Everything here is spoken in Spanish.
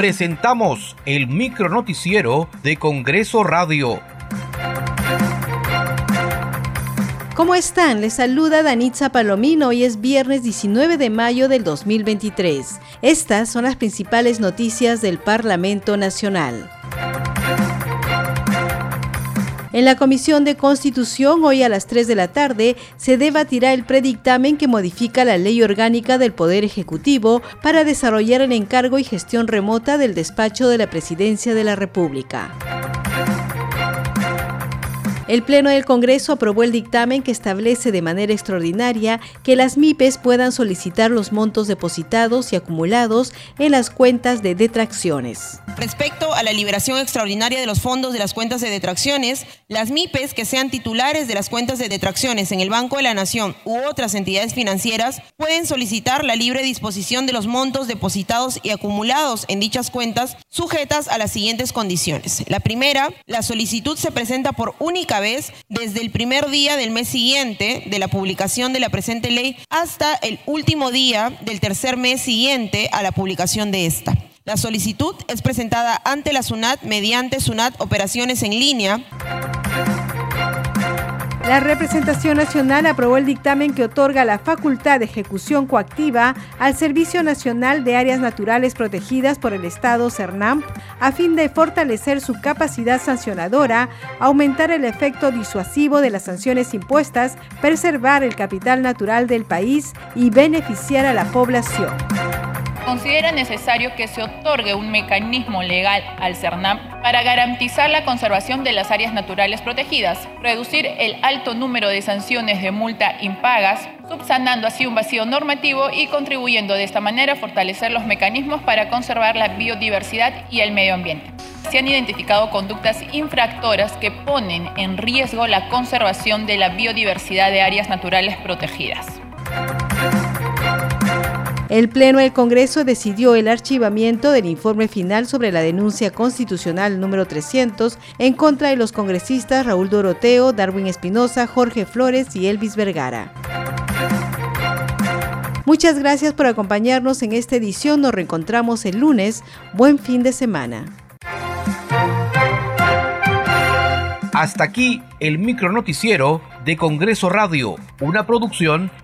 presentamos el micronoticiero de Congreso Radio. ¿Cómo están? Les saluda Danitza Palomino. Hoy es viernes 19 de mayo del 2023. Estas son las principales noticias del Parlamento Nacional. En la Comisión de Constitución, hoy a las 3 de la tarde, se debatirá el predictamen que modifica la ley orgánica del Poder Ejecutivo para desarrollar el encargo y gestión remota del despacho de la Presidencia de la República. El Pleno del Congreso aprobó el dictamen que establece de manera extraordinaria que las MIPES puedan solicitar los montos depositados y acumulados en las cuentas de detracciones. Respecto a la liberación extraordinaria de los fondos de las cuentas de detracciones, las MIPES que sean titulares de las cuentas de detracciones en el Banco de la Nación u otras entidades financieras pueden solicitar la libre disposición de los montos depositados y acumulados en dichas cuentas sujetas a las siguientes condiciones. La primera, la solicitud se presenta por única desde el primer día del mes siguiente de la publicación de la presente ley hasta el último día del tercer mes siguiente a la publicación de esta. La solicitud es presentada ante la SUNAT mediante SUNAT Operaciones en línea. La representación nacional aprobó el dictamen que otorga la facultad de ejecución coactiva al Servicio Nacional de Áreas Naturales Protegidas por el Estado CERNAM a fin de fortalecer su capacidad sancionadora, aumentar el efecto disuasivo de las sanciones impuestas, preservar el capital natural del país y beneficiar a la población considera necesario que se otorgue un mecanismo legal al CERNAM para garantizar la conservación de las áreas naturales protegidas, reducir el alto número de sanciones de multa impagas, subsanando así un vacío normativo y contribuyendo de esta manera a fortalecer los mecanismos para conservar la biodiversidad y el medio ambiente. Se han identificado conductas infractoras que ponen en riesgo la conservación de la biodiversidad de áreas naturales protegidas. El Pleno del Congreso decidió el archivamiento del informe final sobre la denuncia constitucional número 300 en contra de los congresistas Raúl Doroteo, Darwin Espinosa, Jorge Flores y Elvis Vergara. Muchas gracias por acompañarnos en esta edición. Nos reencontramos el lunes. Buen fin de semana. Hasta aquí el micronoticiero de Congreso Radio, una producción